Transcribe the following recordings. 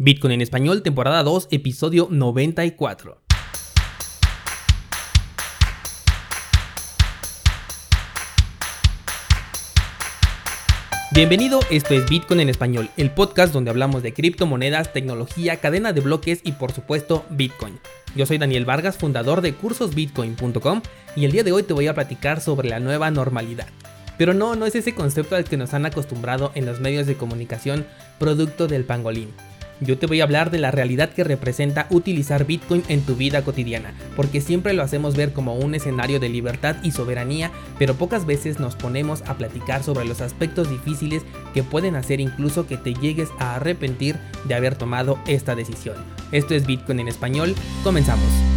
Bitcoin en español, temporada 2, episodio 94. Bienvenido, esto es Bitcoin en español, el podcast donde hablamos de criptomonedas, tecnología, cadena de bloques y por supuesto Bitcoin. Yo soy Daniel Vargas, fundador de cursosbitcoin.com y el día de hoy te voy a platicar sobre la nueva normalidad. Pero no, no es ese concepto al que nos han acostumbrado en los medios de comunicación producto del pangolín. Yo te voy a hablar de la realidad que representa utilizar Bitcoin en tu vida cotidiana, porque siempre lo hacemos ver como un escenario de libertad y soberanía, pero pocas veces nos ponemos a platicar sobre los aspectos difíciles que pueden hacer incluso que te llegues a arrepentir de haber tomado esta decisión. Esto es Bitcoin en español, comenzamos.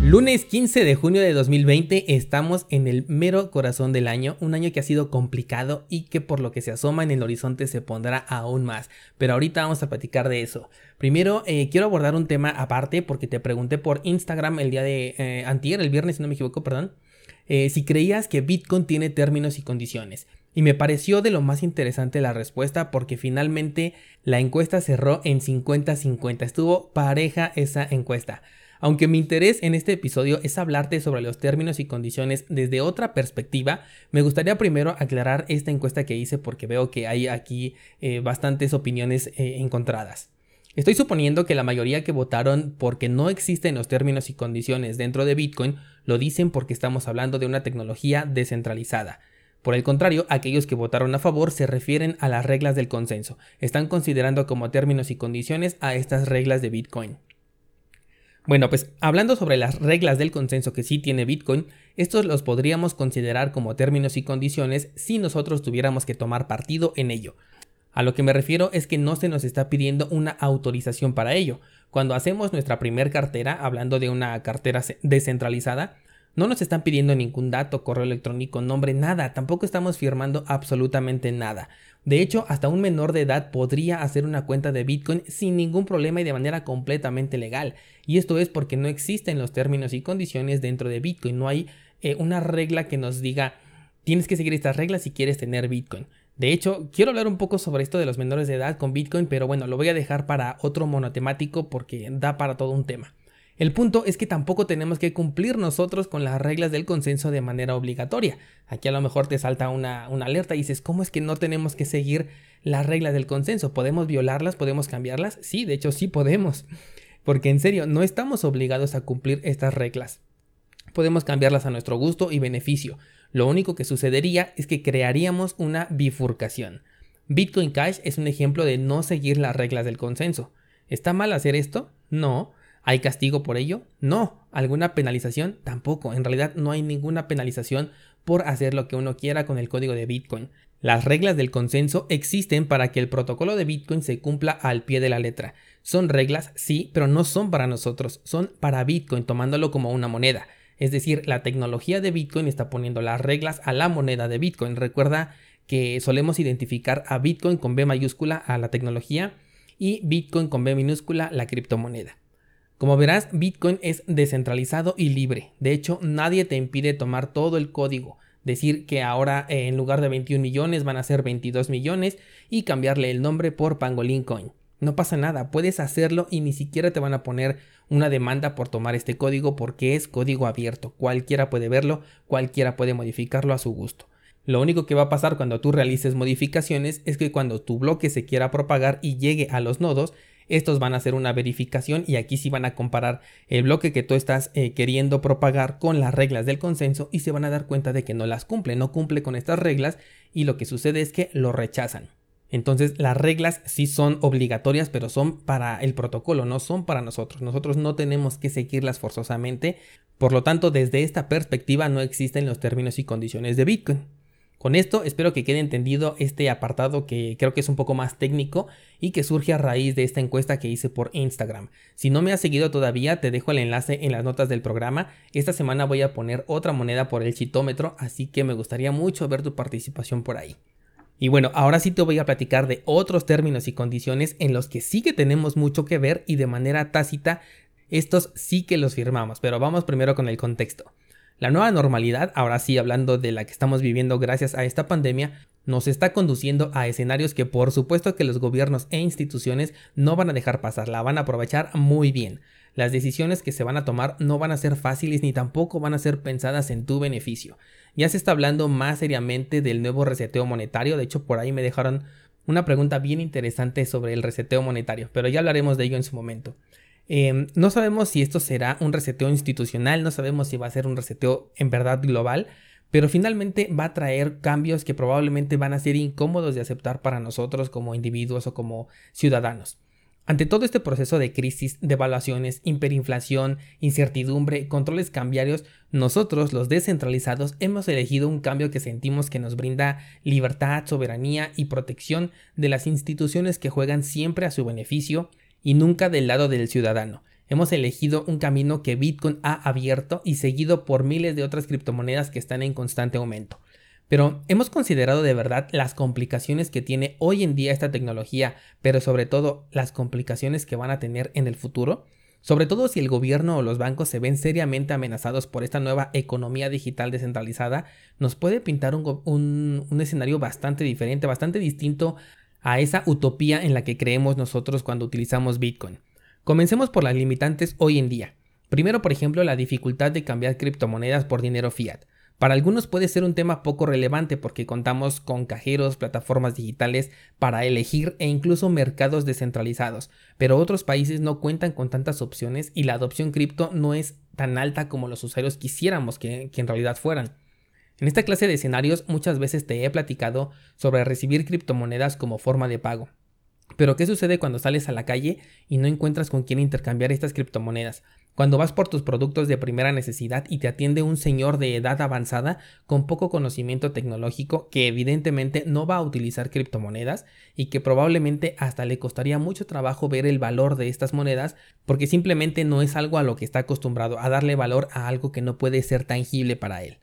Lunes 15 de junio de 2020 estamos en el mero corazón del año, un año que ha sido complicado y que por lo que se asoma en el horizonte se pondrá aún más, pero ahorita vamos a platicar de eso. Primero eh, quiero abordar un tema aparte porque te pregunté por Instagram el día de eh, antier, el viernes si no me equivoco, perdón, eh, si creías que Bitcoin tiene términos y condiciones. Y me pareció de lo más interesante la respuesta porque finalmente la encuesta cerró en 50-50, estuvo pareja esa encuesta. Aunque mi interés en este episodio es hablarte sobre los términos y condiciones desde otra perspectiva, me gustaría primero aclarar esta encuesta que hice porque veo que hay aquí eh, bastantes opiniones eh, encontradas. Estoy suponiendo que la mayoría que votaron porque no existen los términos y condiciones dentro de Bitcoin lo dicen porque estamos hablando de una tecnología descentralizada. Por el contrario, aquellos que votaron a favor se refieren a las reglas del consenso, están considerando como términos y condiciones a estas reglas de Bitcoin. Bueno, pues hablando sobre las reglas del consenso que sí tiene Bitcoin, estos los podríamos considerar como términos y condiciones si nosotros tuviéramos que tomar partido en ello. A lo que me refiero es que no se nos está pidiendo una autorización para ello. Cuando hacemos nuestra primer cartera, hablando de una cartera descentralizada, no nos están pidiendo ningún dato, correo electrónico, nombre, nada, tampoco estamos firmando absolutamente nada. De hecho, hasta un menor de edad podría hacer una cuenta de Bitcoin sin ningún problema y de manera completamente legal. Y esto es porque no existen los términos y condiciones dentro de Bitcoin. No hay eh, una regla que nos diga tienes que seguir estas reglas si quieres tener Bitcoin. De hecho, quiero hablar un poco sobre esto de los menores de edad con Bitcoin, pero bueno, lo voy a dejar para otro monotemático porque da para todo un tema. El punto es que tampoco tenemos que cumplir nosotros con las reglas del consenso de manera obligatoria. Aquí a lo mejor te salta una, alerta y dices, ¿cómo es que no tenemos que seguir las reglas del consenso? ¿Podemos violarlas? ¿Podemos cambiarlas? Sí, de hecho sí podemos. Porque en serio, no estamos obligados a cumplir estas reglas. Podemos cambiarlas a nuestro gusto y beneficio. Lo único que sucedería es que crearíamos una bifurcación. Bitcoin Cash es un ejemplo de no seguir las reglas del consenso. ¿Está mal hacer esto? No, ¿Hay castigo por ello? No. ¿Alguna penalización? Tampoco. En realidad no hay ninguna penalización por hacer lo que uno quiera con el código de Bitcoin. Las reglas del consenso existen para que el protocolo de Bitcoin se cumpla al pie de la letra. Son reglas, sí, pero no son para nosotros, son para Bitcoin tomándolo como una moneda. Es decir, la tecnología de Bitcoin está poniendo las reglas a la moneda de Bitcoin. Recuerda que solemos identificar a Bitcoin con B mayúscula a la tecnología y Bitcoin con B minúscula la criptomoneda. Como verás, Bitcoin es descentralizado y libre. De hecho, nadie te impide tomar todo el código, decir que ahora eh, en lugar de 21 millones van a ser 22 millones y cambiarle el nombre por Pangolin Coin. No pasa nada, puedes hacerlo y ni siquiera te van a poner una demanda por tomar este código porque es código abierto. Cualquiera puede verlo, cualquiera puede modificarlo a su gusto. Lo único que va a pasar cuando tú realices modificaciones es que cuando tu bloque se quiera propagar y llegue a los nodos, estos van a hacer una verificación y aquí sí van a comparar el bloque que tú estás eh, queriendo propagar con las reglas del consenso y se van a dar cuenta de que no las cumple, no cumple con estas reglas y lo que sucede es que lo rechazan. Entonces las reglas sí son obligatorias, pero son para el protocolo, no son para nosotros. Nosotros no tenemos que seguirlas forzosamente. Por lo tanto, desde esta perspectiva no existen los términos y condiciones de Bitcoin. Con esto espero que quede entendido este apartado que creo que es un poco más técnico y que surge a raíz de esta encuesta que hice por Instagram. Si no me has seguido todavía, te dejo el enlace en las notas del programa. Esta semana voy a poner otra moneda por el chitómetro, así que me gustaría mucho ver tu participación por ahí. Y bueno, ahora sí te voy a platicar de otros términos y condiciones en los que sí que tenemos mucho que ver y de manera tácita estos sí que los firmamos, pero vamos primero con el contexto. La nueva normalidad, ahora sí hablando de la que estamos viviendo gracias a esta pandemia, nos está conduciendo a escenarios que por supuesto que los gobiernos e instituciones no van a dejar pasar, la van a aprovechar muy bien. Las decisiones que se van a tomar no van a ser fáciles ni tampoco van a ser pensadas en tu beneficio. Ya se está hablando más seriamente del nuevo reseteo monetario, de hecho por ahí me dejaron una pregunta bien interesante sobre el reseteo monetario, pero ya hablaremos de ello en su momento. Em, no sabemos si esto será un reseteo institucional, no sabemos si va a ser un reseteo en verdad global, pero finalmente va a traer cambios que probablemente van a ser incómodos de aceptar para nosotros como individuos o como ciudadanos. Ante todo este proceso de crisis, devaluaciones, hiperinflación, incertidumbre, controles cambiarios, nosotros, los descentralizados, hemos elegido un cambio que sentimos que nos brinda libertad, soberanía y protección de las instituciones que juegan siempre a su beneficio y nunca del lado del ciudadano. Hemos elegido un camino que Bitcoin ha abierto y seguido por miles de otras criptomonedas que están en constante aumento. Pero hemos considerado de verdad las complicaciones que tiene hoy en día esta tecnología, pero sobre todo las complicaciones que van a tener en el futuro. Sobre todo si el gobierno o los bancos se ven seriamente amenazados por esta nueva economía digital descentralizada, nos puede pintar un, escenario bastante diferente, bastante distinto a esa utopía en la que creemos nosotros cuando utilizamos Bitcoin. Comencemos por las limitantes hoy en día. Primero, por ejemplo, la dificultad de cambiar criptomonedas por dinero fiat. Para algunos puede ser un tema poco relevante porque contamos con cajeros, plataformas digitales para elegir e incluso mercados descentralizados, pero otros países no cuentan con tantas opciones y la adopción cripto no es tan alta como los usuarios quisiéramos que, que en realidad fueran. En esta clase de escenarios muchas veces te he platicado sobre recibir criptomonedas como forma de pago. Pero ¿qué sucede cuando sales a la calle y no encuentras con quién intercambiar estas criptomonedas? Cuando vas por tus productos de primera necesidad y te atiende un señor de edad avanzada con poco conocimiento tecnológico que evidentemente no va a utilizar criptomonedas y que probablemente hasta le costaría mucho trabajo ver el valor de estas monedas porque simplemente no es algo a lo que está acostumbrado a darle valor a algo que no puede ser tangible para él.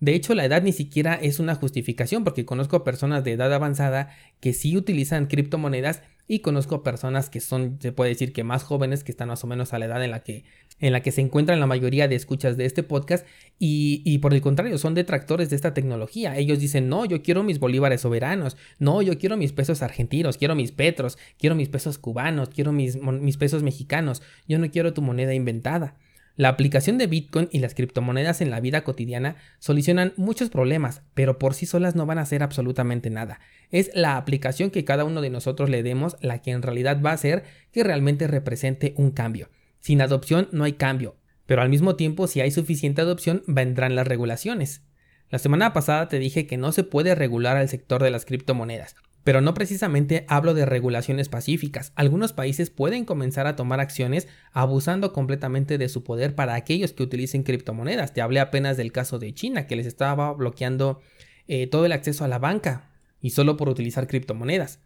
De hecho, la edad ni siquiera es una justificación porque conozco personas de edad avanzada que sí utilizan criptomonedas y conozco personas que son, se puede decir que más jóvenes, que están más o menos a la edad en la que, en la que se encuentran la mayoría de escuchas de este podcast. Y, y por el contrario son detractores de esta tecnología. Ellos dicen, no, yo quiero mis bolívares soberanos, no, yo quiero mis pesos argentinos, quiero mis petros, quiero mis pesos cubanos, quiero mis, mis pesos mexicanos, yo no quiero tu moneda inventada. La aplicación de Bitcoin y las criptomonedas en la vida cotidiana solucionan muchos problemas, pero por sí solas no van a hacer absolutamente nada. Es la aplicación que cada uno de nosotros le demos la que en realidad va a hacer que realmente represente un cambio. Sin adopción no hay cambio, pero al mismo tiempo si hay suficiente adopción vendrán las regulaciones. La semana pasada te dije que no se puede regular al sector de las criptomonedas, pero no precisamente hablo de regulaciones pacíficas. Algunos países pueden comenzar a tomar acciones abusando completamente de su poder para aquellos que utilicen criptomonedas. Te hablé apenas del caso de China, que les estaba bloqueando eh, todo el acceso a la banca y solo por utilizar criptomonedas.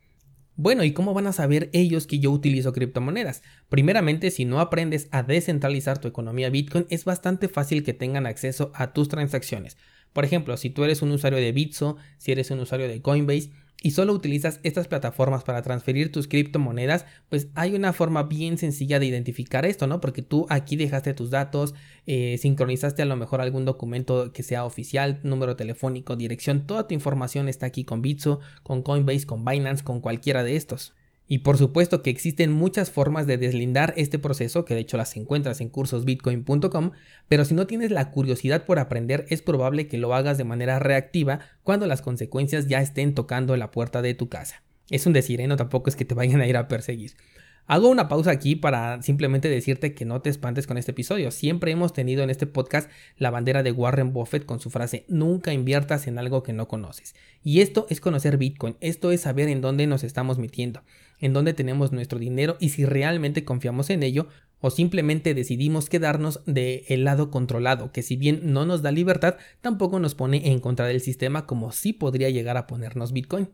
Bueno, ¿y cómo van a saber ellos que yo utilizo criptomonedas? Primeramente, si no aprendes a descentralizar tu economía Bitcoin, es bastante fácil que tengan acceso a tus transacciones. Por ejemplo, si tú eres un usuario de Bitso, si eres un usuario de Coinbase, y solo utilizas estas plataformas para transferir tus criptomonedas, pues hay una forma bien sencilla de identificar esto, ¿no? Porque tú aquí dejaste tus datos, eh, sincronizaste a lo mejor algún documento que sea oficial, número telefónico, dirección, toda tu información está aquí con Bitso, con Coinbase, con Binance, con cualquiera de estos. Y por supuesto que existen muchas formas de deslindar este proceso, que de hecho las encuentras en cursosbitcoin.com, pero si no tienes la curiosidad por aprender, es probable que lo hagas de manera reactiva cuando las consecuencias ya estén tocando la puerta de tu casa. Es un decir, ¿eh? no tampoco es que te vayan a ir a perseguir. Hago una pausa aquí para simplemente decirte que no te espantes con este episodio. Siempre hemos tenido en este podcast la bandera de Warren Buffett con su frase nunca inviertas en algo que no conoces. Y esto es conocer Bitcoin, esto es saber en dónde nos estamos metiendo, en dónde tenemos nuestro dinero y si realmente confiamos en ello o simplemente decidimos quedarnos del el lado controlado, que si bien no nos da libertad, tampoco nos pone en contra del sistema como sí podría llegar a ponernos Bitcoin.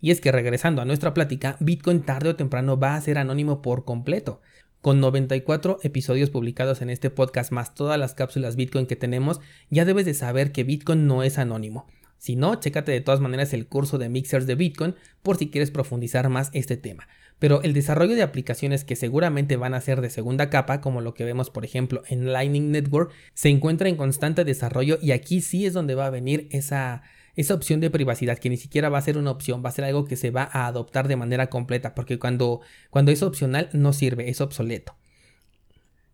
Y es que regresando a nuestra plática, Bitcoin tarde o temprano va a ser anónimo por completo. Con 94 episodios publicados en este podcast más todas las cápsulas Bitcoin que tenemos, ya debes de saber que Bitcoin no es anónimo. Si no, chécate de todas maneras el curso de mixers de Bitcoin por si quieres profundizar más este tema. Pero el desarrollo de aplicaciones que seguramente van a ser de segunda capa, como lo que vemos por ejemplo en Lightning Network, se encuentra en constante desarrollo y aquí sí es donde va a venir esa esa opción de privacidad que ni siquiera va a ser una opción, va a ser algo que se va a adoptar de manera completa, porque cuando, cuando es opcional no sirve, es obsoleto.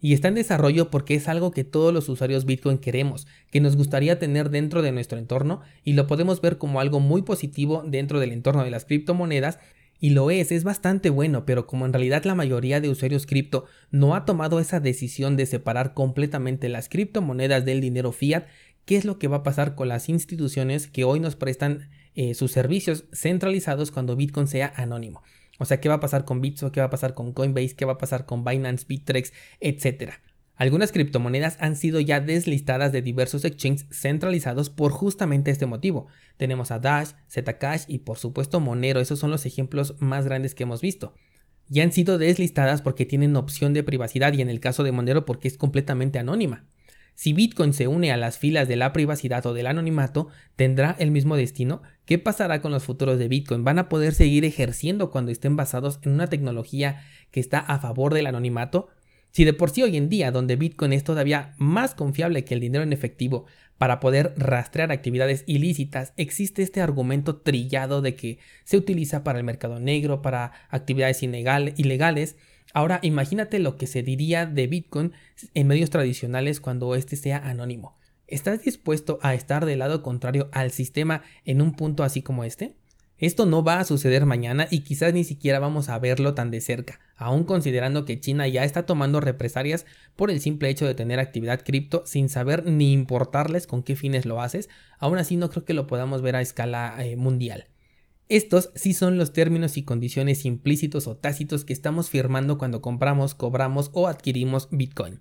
Y está en desarrollo porque es algo que todos los usuarios Bitcoin queremos, que nos gustaría tener dentro de nuestro entorno y lo podemos ver como algo muy positivo dentro del entorno de las criptomonedas y lo es, es bastante bueno, pero como en realidad la mayoría de usuarios cripto no ha tomado esa decisión de separar completamente las criptomonedas del dinero fiat, ¿qué es lo que va a pasar con las instituciones que hoy nos prestan eh, sus servicios centralizados cuando Bitcoin sea anónimo? O sea, ¿qué va a pasar con Bitso? ¿Qué va a pasar con Coinbase? ¿Qué va a pasar con Binance, Bittrex, etcétera? Algunas criptomonedas han sido ya deslistadas de diversos exchanges centralizados por justamente este motivo. Tenemos a Dash, Zcash y por supuesto Monero, esos son los ejemplos más grandes que hemos visto. Ya han sido deslistadas porque tienen opción de privacidad y en el caso de Monero porque es completamente anónima. Si Bitcoin se une a las filas de la privacidad o del anonimato, ¿tendrá el mismo destino? ¿Qué pasará con los futuros de Bitcoin? ¿Van a poder seguir ejerciendo cuando estén basados en una tecnología que está a favor del anonimato? Si de por sí hoy en día, donde Bitcoin es todavía más confiable que el dinero en efectivo para poder rastrear actividades ilícitas, existe este argumento trillado de que se utiliza para el mercado negro, para actividades ilegales. Ahora imagínate lo que se diría de Bitcoin en medios tradicionales cuando éste sea anónimo. ¿Estás dispuesto a estar del lado contrario al sistema en un punto así como este? Esto no va a suceder mañana y quizás ni siquiera vamos a verlo tan de cerca, aún considerando que China ya está tomando represalias por el simple hecho de tener actividad cripto sin saber ni importarles con qué fines lo haces, aún así no creo que lo podamos ver a escala eh, mundial. Estos sí son los términos y condiciones implícitos o tácitos que estamos firmando cuando compramos, cobramos o adquirimos Bitcoin.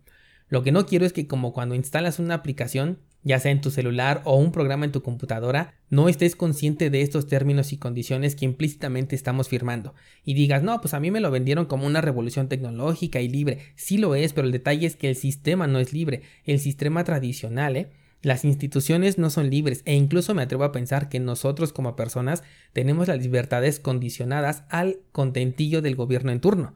Lo que no quiero es que como cuando instalas una aplicación ya sea en tu celular o un programa en tu computadora, no estés consciente de estos términos y condiciones que implícitamente estamos firmando y digas, no, pues a mí me lo vendieron como una revolución tecnológica y libre. Sí lo es, pero el detalle es que el sistema no es libre, el sistema tradicional, ¿eh? Las instituciones no son libres e incluso me atrevo a pensar que nosotros como personas tenemos las libertades condicionadas al contentillo del gobierno en turno.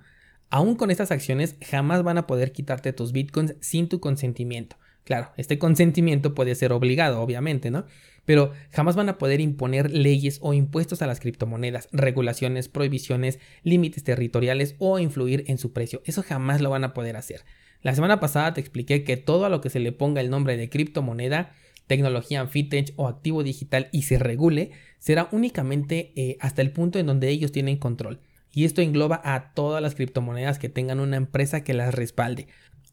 Aún con estas acciones jamás van a poder quitarte tus bitcoins sin tu consentimiento. Claro, este consentimiento puede ser obligado, obviamente, ¿no? Pero jamás van a poder imponer leyes o impuestos a las criptomonedas, regulaciones, prohibiciones, límites territoriales o influir en su precio. Eso jamás lo van a poder hacer. La semana pasada te expliqué que todo a lo que se le ponga el nombre de criptomoneda, tecnología fintech o activo digital y se regule, será únicamente eh, hasta el punto en donde ellos tienen control. Y esto engloba a todas las criptomonedas que tengan una empresa que las respalde.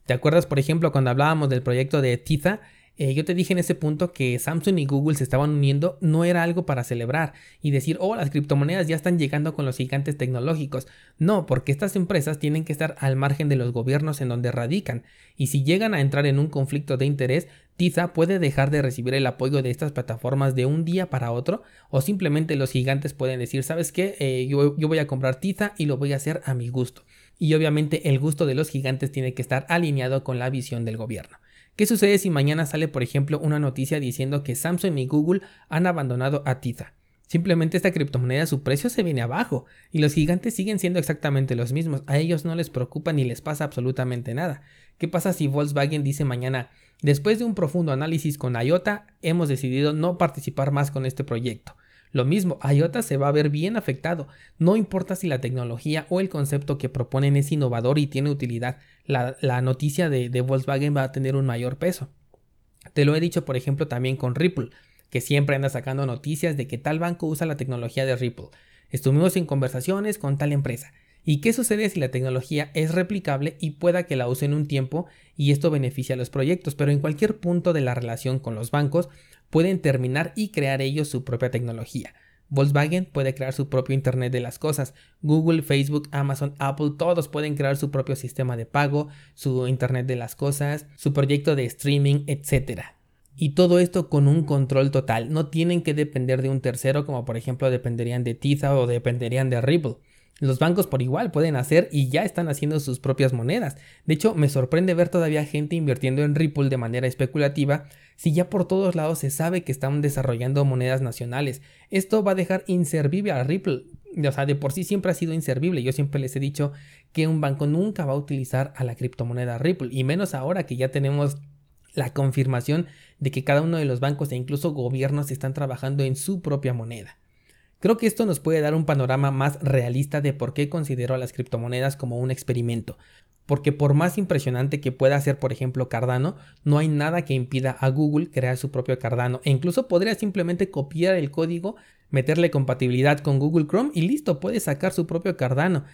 ¿Te acuerdas, por ejemplo, cuando hablábamos del proyecto de Tiza? Eh, yo te dije en ese punto que Samsung y Google se estaban uniendo, no era algo para celebrar y decir, oh, las criptomonedas ya están llegando con los gigantes tecnológicos. No, porque estas empresas tienen que estar al margen de los gobiernos en donde radican. Y si llegan a entrar en un conflicto de interés, Tiza puede dejar de recibir el apoyo de estas plataformas de un día para otro, o simplemente los gigantes pueden decir, ¿sabes qué? Eh, yo, yo voy a comprar Tiza y lo voy a hacer a mi gusto y obviamente el gusto de los gigantes tiene que estar alineado con la visión del gobierno. ¿Qué sucede si mañana sale, por ejemplo, una noticia diciendo que Samsung y Google han abandonado a Tiza? Simplemente esta criptomoneda su precio se viene abajo y los gigantes siguen siendo exactamente los mismos. A ellos no les preocupa ni les pasa absolutamente nada. ¿Qué pasa si Volkswagen dice mañana, después de un profundo análisis con IOTA, hemos decidido no participar más con este proyecto? Lo mismo, IOTA se va a ver bien afectado. No importa si la tecnología o el concepto que proponen es innovador y tiene utilidad, la, noticia de, de Volkswagen va a tener un mayor peso. Te lo he dicho, por ejemplo, también con Ripple, que siempre anda sacando noticias de que tal banco usa la tecnología de Ripple. Estuvimos en conversaciones con tal empresa. ¿Y qué sucede si la tecnología es replicable y pueda que la usen un tiempo y esto beneficia a los proyectos? Pero en cualquier punto de la relación con los bancos pueden terminar y crear ellos su propia tecnología. Volkswagen puede crear su propio Internet de las Cosas. Google, Facebook, Amazon, Apple, todos pueden crear su propio sistema de pago, su Internet de las Cosas, su proyecto de streaming, etc. Y todo esto con un control total. No tienen que depender de un tercero como por ejemplo dependerían de Tiza o dependerían de Ripple. Los bancos por igual pueden hacer y ya están haciendo sus propias monedas. De hecho, me sorprende ver todavía gente invirtiendo en Ripple de manera especulativa si ya por todos lados se sabe que están desarrollando monedas nacionales. Esto va a dejar inservible a Ripple. O sea, de por sí siempre ha sido inservible. Yo siempre les he dicho que un banco nunca va a utilizar a la criptomoneda Ripple y menos ahora que ya tenemos la confirmación de que cada uno de los bancos e incluso gobiernos están trabajando en su propia moneda. Creo que esto nos puede dar un panorama más realista de por qué considero a las criptomonedas como un experimento, porque por más impresionante que pueda ser, por ejemplo, Cardano, no hay nada que impida a Google crear su propio Cardano e incluso podría simplemente copiar el código, meterle compatibilidad con Google Chrome y listo, puede sacar su propio Cardano.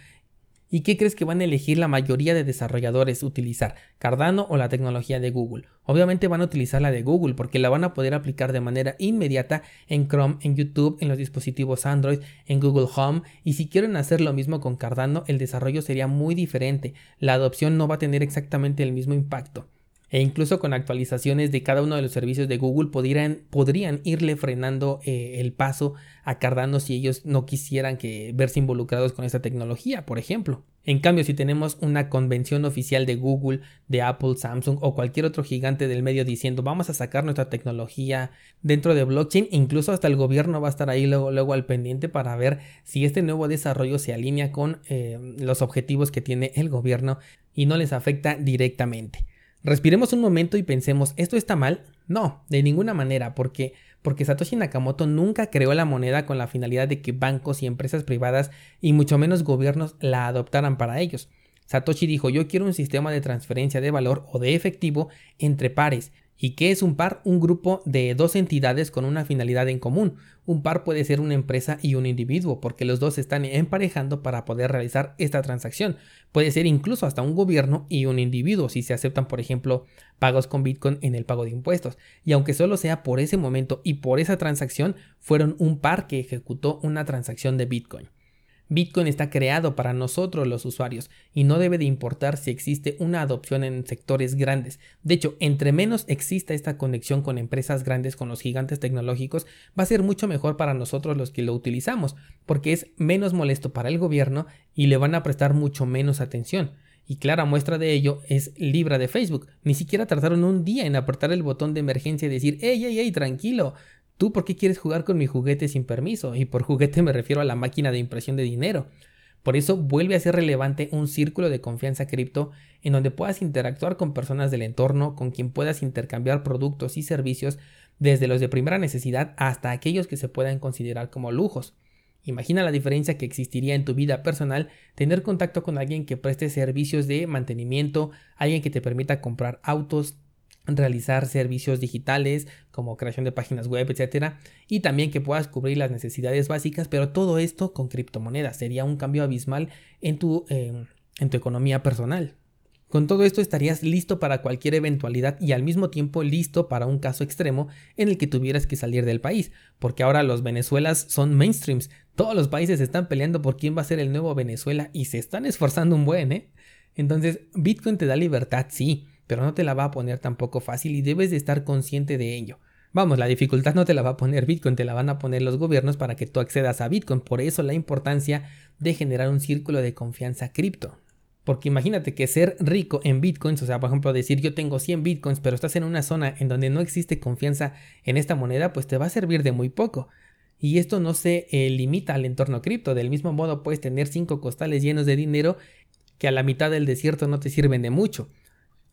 ¿Y qué crees que van a elegir la mayoría de desarrolladores utilizar? ¿Cardano o la tecnología de Google? Obviamente van a utilizar la de Google porque la van a poder aplicar de manera inmediata en Chrome, en YouTube, en los dispositivos Android, en Google Home y si quieren hacer lo mismo con Cardano el desarrollo sería muy diferente, la adopción no va a tener exactamente el mismo impacto e incluso con actualizaciones de cada uno de los servicios de Google podrían, podrían irle frenando eh, el paso a Cardano si ellos no quisieran que verse involucrados con esta tecnología, por ejemplo. En cambio, si tenemos una convención oficial de Google, de Apple, Samsung o cualquier otro gigante del medio diciendo vamos a sacar nuestra tecnología dentro de blockchain, incluso hasta el gobierno va a estar ahí luego, luego al pendiente para ver si este nuevo desarrollo se alinea con eh, los objetivos que tiene el gobierno y no les afecta directamente. Respiremos un momento y pensemos, ¿esto está mal? No, de ninguna manera, porque porque Satoshi Nakamoto nunca creó la moneda con la finalidad de que bancos y empresas privadas y mucho menos gobiernos la adoptaran para ellos. Satoshi dijo, "Yo quiero un sistema de transferencia de valor o de efectivo entre pares, ¿Y qué es un par? Un grupo de dos entidades con una finalidad en común. Un par puede ser una empresa y un individuo, porque los dos se están emparejando para poder realizar esta transacción. Puede ser incluso hasta un gobierno y un individuo, si se aceptan, por ejemplo, pagos con Bitcoin en el pago de impuestos. Y aunque solo sea por ese momento y por esa transacción, fueron un par que ejecutó una transacción de Bitcoin. Bitcoin está creado para nosotros los usuarios y no debe de importar si existe una adopción en sectores grandes. De hecho, entre menos exista esta conexión con empresas grandes, con los gigantes tecnológicos, va a ser mucho mejor para nosotros los que lo utilizamos, porque es menos molesto para el gobierno y le van a prestar mucho menos atención. Y clara muestra de ello es Libra de Facebook. Ni siquiera tardaron un día en apretar el botón de emergencia y decir, ¡Ey, ey, ey, tranquilo! ¿Tú por qué quieres jugar con mi juguete sin permiso? Y por juguete me refiero a la máquina de impresión de dinero. Por eso vuelve a ser relevante un círculo de confianza cripto en donde puedas interactuar con personas del entorno, con quien puedas intercambiar productos y servicios desde los de primera necesidad hasta aquellos que se puedan considerar como lujos. Imagina la diferencia que existiría en tu vida personal tener contacto con alguien que preste servicios de mantenimiento, alguien que te permita comprar autos, realizar servicios digitales como creación de páginas web, etcétera, y también que puedas cubrir las necesidades básicas, pero todo esto con criptomonedas sería un cambio abismal en tu, em, en tu economía personal. Con todo esto estarías listo para cualquier eventualidad y al mismo tiempo listo para un caso extremo en el que tuvieras que salir del país, porque ahora los Venezuelas son mainstreams, todos los países están peleando por quién va a ser el nuevo Venezuela y se están esforzando un buen, ¿eh? Entonces, Bitcoin te da libertad, sí, pero no te la va a poner tampoco fácil y debes de estar consciente de ello. Vamos, la dificultad no te la va a poner Bitcoin, te la van a poner los gobiernos para que tú accedas a Bitcoin. Por eso la importancia de generar un círculo de confianza cripto. Porque imagínate que ser rico en bitcoins, o sea, por ejemplo, decir yo tengo 100 bitcoins, pero estás en una zona en donde no existe confianza en esta moneda, pues te va a servir de muy poco. Y esto no se eh, limita al entorno cripto. Del mismo modo, puedes tener 5 costales llenos de dinero que a la mitad del desierto no te sirven de mucho.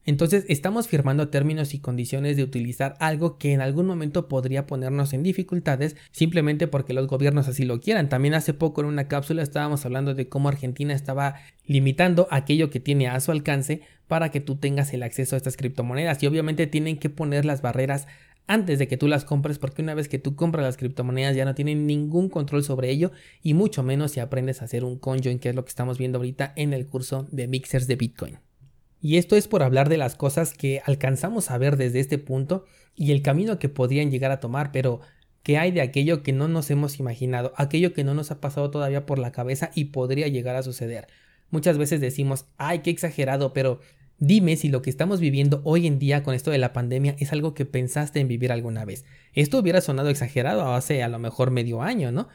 Entonces estamos firmando términos y condiciones de utilizar algo que en algún momento podría ponernos en dificultades simplemente porque los gobiernos así lo quieran. También hace poco en una cápsula estábamos hablando de cómo Argentina estaba limitando aquello que tiene a su alcance para que tú tengas el acceso a estas criptomonedas y obviamente tienen que poner las barreras antes de que tú las compres porque una vez que tú compras las criptomonedas ya no tienen ningún control sobre ello y mucho menos si aprendes a hacer un conjoin que es lo que estamos viendo ahorita en el curso de mixers de Bitcoin. Y esto es por hablar de las cosas que alcanzamos a ver desde este punto y el camino que podrían llegar a tomar, pero ¿qué hay de aquello que no nos hemos imaginado, aquello que no nos ha pasado todavía por la cabeza y podría llegar a suceder? Muchas veces decimos, ay, qué exagerado, pero dime si lo que estamos viviendo hoy en día con esto de la pandemia es algo que pensaste en vivir alguna vez. Esto hubiera sonado exagerado hace a lo mejor medio año, ¿no?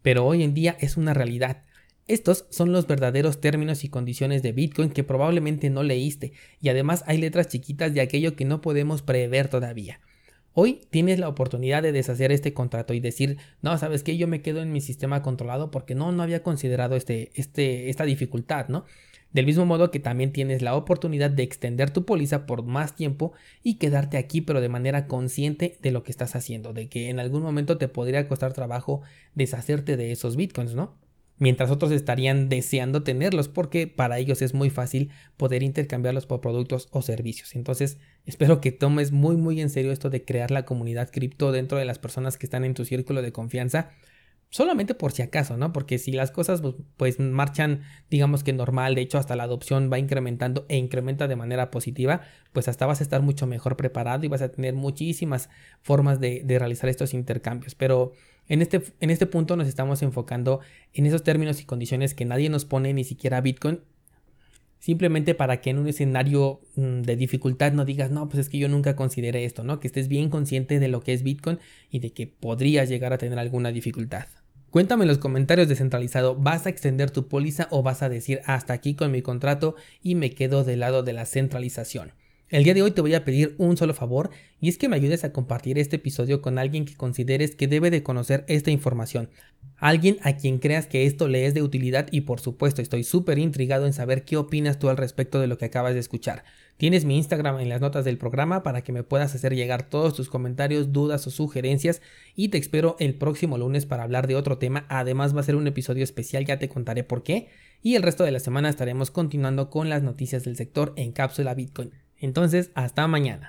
Pero hoy en día es una realidad. Estos son los verdaderos términos y condiciones de Bitcoin que probablemente no leíste y además hay letras chiquitas de aquello que no podemos prever todavía. Hoy tienes la oportunidad de deshacer este contrato y decir, no, sabes que yo me quedo en mi sistema controlado porque no, no había considerado este, este, esta dificultad, ¿no? Del mismo modo que también tienes la oportunidad de extender tu póliza por más tiempo y quedarte aquí pero de manera consciente de lo que estás haciendo, de que en algún momento te podría costar trabajo deshacerte de esos bitcoins, ¿no? Mientras otros estarían deseando tenerlos porque para ellos es muy fácil poder intercambiarlos por productos o servicios. Entonces espero que tomes muy muy en serio esto de crear la comunidad cripto dentro de las personas que están en tu círculo de confianza solamente por si acaso, ¿no? Porque si las cosas pues, pues, marchan, digamos que normal, de hecho hasta la adopción va incrementando e incrementa de manera positiva, pues hasta vas a estar mucho mejor preparado y vas a tener muchísimas formas de, realizar estos intercambios. Pero en este, en este punto nos estamos enfocando en esos términos y condiciones que nadie nos pone, ni siquiera Bitcoin, simplemente para que en un escenario mm, de dificultad no digas, no, pues es que yo nunca consideré esto, ¿no? Que estés bien consciente de lo que es Bitcoin y de que podrías llegar a tener alguna dificultad. Cuéntame en los comentarios descentralizado, ¿vas a extender tu póliza o vas a decir hasta aquí con mi contrato y me quedo del lado de la centralización? El día de hoy te voy a pedir un solo favor y es que me ayudes a compartir este episodio con alguien que consideres que debe de conocer esta información. Alguien a quien creas que esto le es de utilidad y por supuesto estoy súper intrigado en saber qué opinas tú al respecto de lo que acabas de escuchar. Tienes mi Instagram en las notas del programa para que me puedas hacer llegar todos tus comentarios, dudas o sugerencias y te espero el próximo lunes para hablar de otro tema. Además va a ser un episodio especial, ya te contaré por qué. Y el resto de la semana estaremos continuando con las noticias del sector en cápsula Bitcoin. Entonces, hasta mañana.